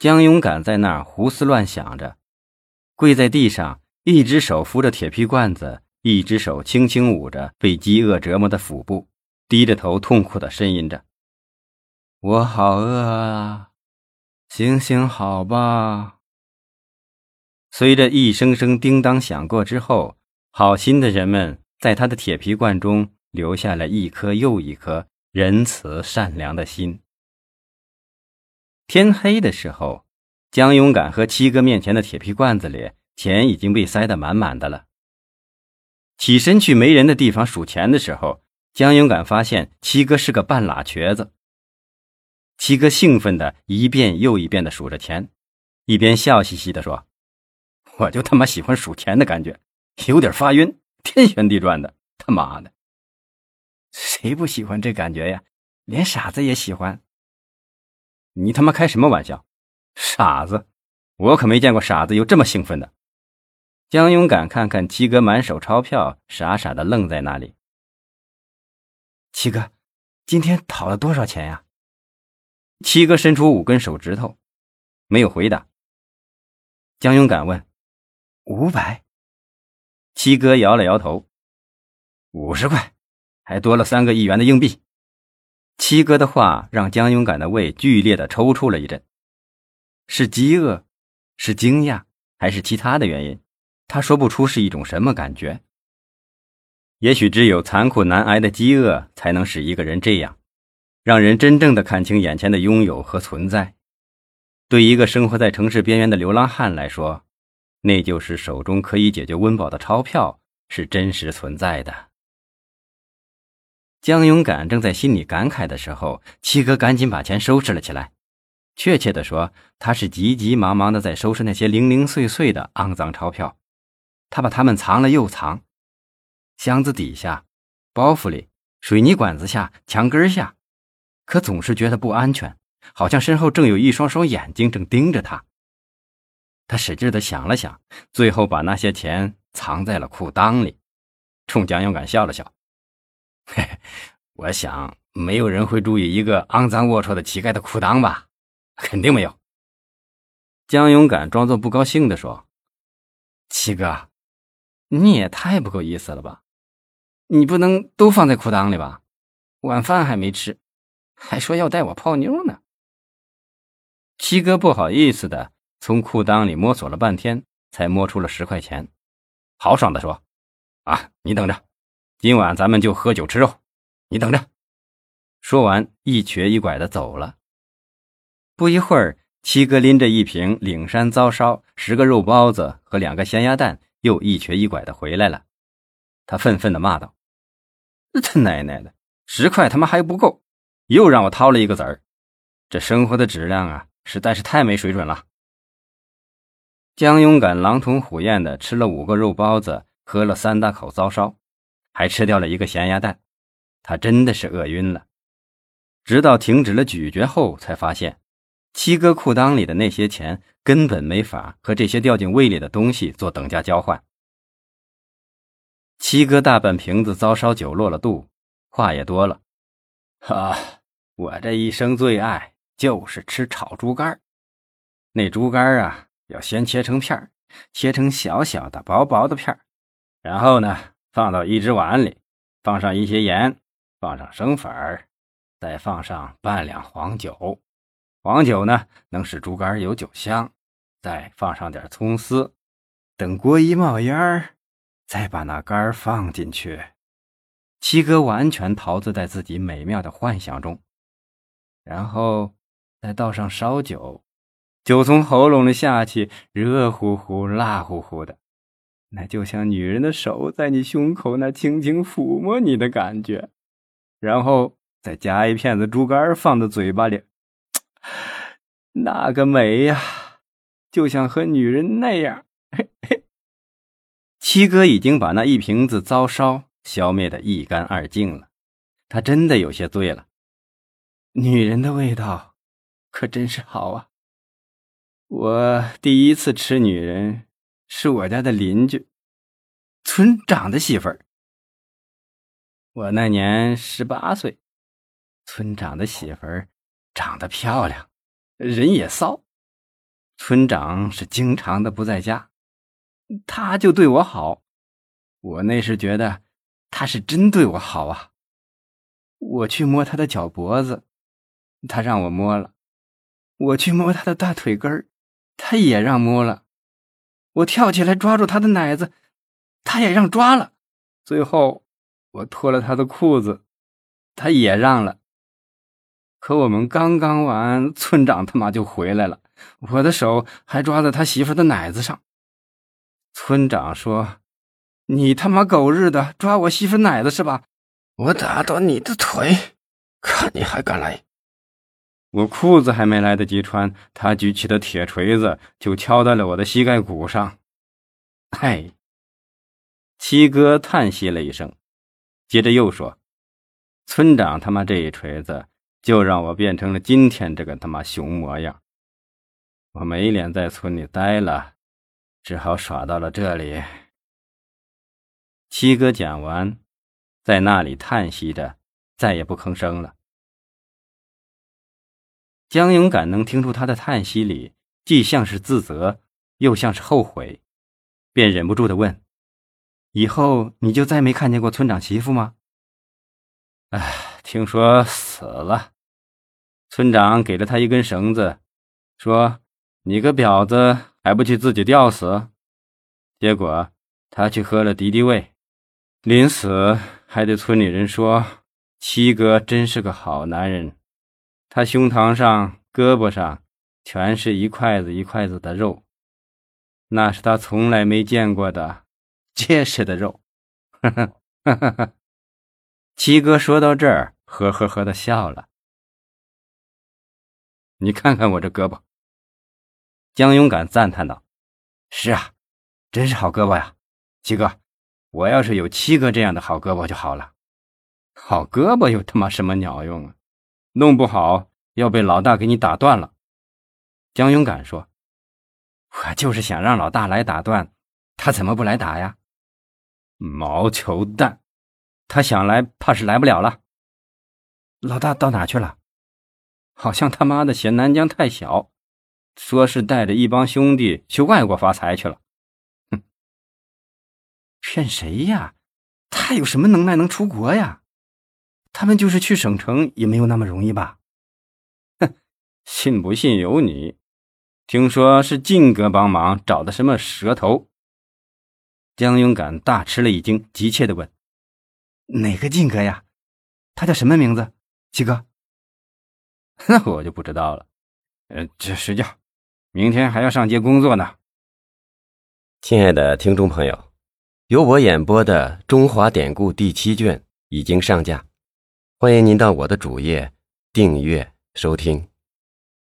江勇敢在那儿胡思乱想着，跪在地上，一只手扶着铁皮罐子，一只手轻轻捂着被饥饿折磨的腹部，低着头痛苦的呻吟着：“我好饿啊，行行好吧。”随着一声声叮当响过之后，好心的人们在他的铁皮罐中留下了一颗又一颗仁慈善良的心。天黑的时候，江勇敢和七哥面前的铁皮罐子里钱已经被塞得满满的了。起身去没人的地方数钱的时候，江勇敢发现七哥是个半拉瘸子。七哥兴奋的一遍又一遍的数着钱，一边笑嘻嘻的说：“我就他妈喜欢数钱的感觉，有点发晕，天旋地转的，他妈的，谁不喜欢这感觉呀？连傻子也喜欢。”你他妈开什么玩笑，傻子！我可没见过傻子有这么兴奋的。江勇敢看看七哥满手钞票，傻傻的愣在那里。七哥，今天讨了多少钱呀？七哥伸出五根手指头，没有回答。江勇敢问：“五百？”七哥摇了摇头：“五十块，还多了三个一元的硬币。”七哥的话让江勇敢的胃剧烈的抽搐了一阵，是饥饿，是惊讶，还是其他的原因？他说不出是一种什么感觉。也许只有残酷难挨的饥饿，才能使一个人这样，让人真正的看清眼前的拥有和存在。对一个生活在城市边缘的流浪汉来说，那就是手中可以解决温饱的钞票是真实存在的。江勇敢正在心里感慨的时候，七哥赶紧把钱收拾了起来。确切的说，他是急急忙忙的在收拾那些零零碎碎的肮脏钞票。他把它们藏了又藏，箱子底下、包袱里、水泥管子下、墙根下，可总是觉得不安全，好像身后正有一双双眼睛正盯着他。他使劲的想了想，最后把那些钱藏在了裤裆里，冲江勇敢笑了笑。嘿，我想没有人会注意一个肮脏龌龊的乞丐的裤裆吧？肯定没有。江勇敢装作不高兴地说：“七哥，你也太不够意思了吧？你不能都放在裤裆里吧？晚饭还没吃，还说要带我泡妞呢。”七哥不好意思的从裤裆里摸索了半天，才摸出了十块钱，豪爽的说：“啊，你等着。”今晚咱们就喝酒吃肉，你等着。说完，一瘸一拐的走了。不一会儿，七哥拎着一瓶岭山糟烧、十个肉包子和两个咸鸭蛋，又一瘸一拐的回来了。他愤愤的骂道：“他奶奶的，十块他妈还不够，又让我掏了一个子儿。这生活的质量啊，实在是太没水准了。”江勇敢狼吞虎咽的吃了五个肉包子，喝了三大口糟烧。还吃掉了一个咸鸭蛋，他真的是饿晕了。直到停止了咀嚼后，才发现七哥裤裆里的那些钱根本没法和这些掉进胃里的东西做等价交换。七哥大半瓶子糟烧酒落了肚，话也多了：“啊，我这一生最爱就是吃炒猪肝那猪肝啊，要先切成片切成小小的、薄薄的片然后呢。”放到一只碗里，放上一些盐，放上生粉儿，再放上半两黄酒。黄酒呢，能使猪肝有酒香。再放上点葱丝，等锅一冒烟儿，再把那肝放进去。七哥完全陶醉在自己美妙的幻想中，然后再倒上烧酒，酒从喉咙里下去，热乎乎、辣乎乎的。那就像女人的手在你胸口那轻轻抚摸你的感觉，然后再夹一片子猪肝放在嘴巴里，那个美呀，就像和女人那样。嘿嘿，七哥已经把那一瓶子糟烧消灭的一干二净了，他真的有些醉了。女人的味道可真是好啊！我第一次吃女人。是我家的邻居，村长的媳妇儿。我那年十八岁，村长的媳妇儿长得漂亮，人也骚，村长是经常的不在家，他就对我好。我那时觉得他是真对我好啊。我去摸他的脚脖子，他让我摸了；我去摸他的大腿根儿，他也让摸了；我跳起来抓住他的奶子，他也让抓了。最后，我脱了他的裤子，他也让了。可我们刚刚完，村长他妈就回来了。我的手还抓在他媳妇的奶子上。村长说：“你他妈狗日的抓我媳妇奶子是吧？我打断你的腿，看你还敢来！”我裤子还没来得及穿，他举起的铁锤子就敲在了我的膝盖骨上。哎，七哥叹息了一声，接着又说：“村长他妈这一锤子。”就让我变成了今天这个他妈熊模样。我没脸在村里待了，只好耍到了这里。七哥讲完，在那里叹息着，再也不吭声了。江勇敢能听出他的叹息里既像是自责，又像是后悔，便忍不住的问：“以后你就再没看见过村长媳妇吗？”唉。听说死了，村长给了他一根绳子，说：“你个婊子，还不去自己吊死？”结果他去喝了敌敌畏，临死还对村里人说：“七哥真是个好男人。”他胸膛上、胳膊上全是一块子一块子的肉，那是他从来没见过的 结实的肉。哈哈哈哈哈。七哥说到这儿，呵呵呵的笑了。你看看我这胳膊。江勇敢赞叹道：“是啊，真是好胳膊呀，七哥。我要是有七哥这样的好胳膊就好了。好胳膊有他妈什么鸟用啊？弄不好要被老大给你打断了。”江勇敢说：“我就是想让老大来打断，他怎么不来打呀？毛球蛋！”他想来，怕是来不了了。老大到哪去了？好像他妈的嫌南疆太小，说是带着一帮兄弟去外国发财去了。哼，骗谁呀？他有什么能耐能出国呀？他们就是去省城也没有那么容易吧？哼，信不信由你。听说是晋哥帮忙找的什么蛇头？江勇敢大吃了一惊，急切的问。哪个靖哥呀？他叫什么名字？七哥，那我就不知道了。呃，这睡觉，明天还要上街工作呢。亲爱的听众朋友，由我演播的《中华典故》第七卷已经上架，欢迎您到我的主页订阅收听。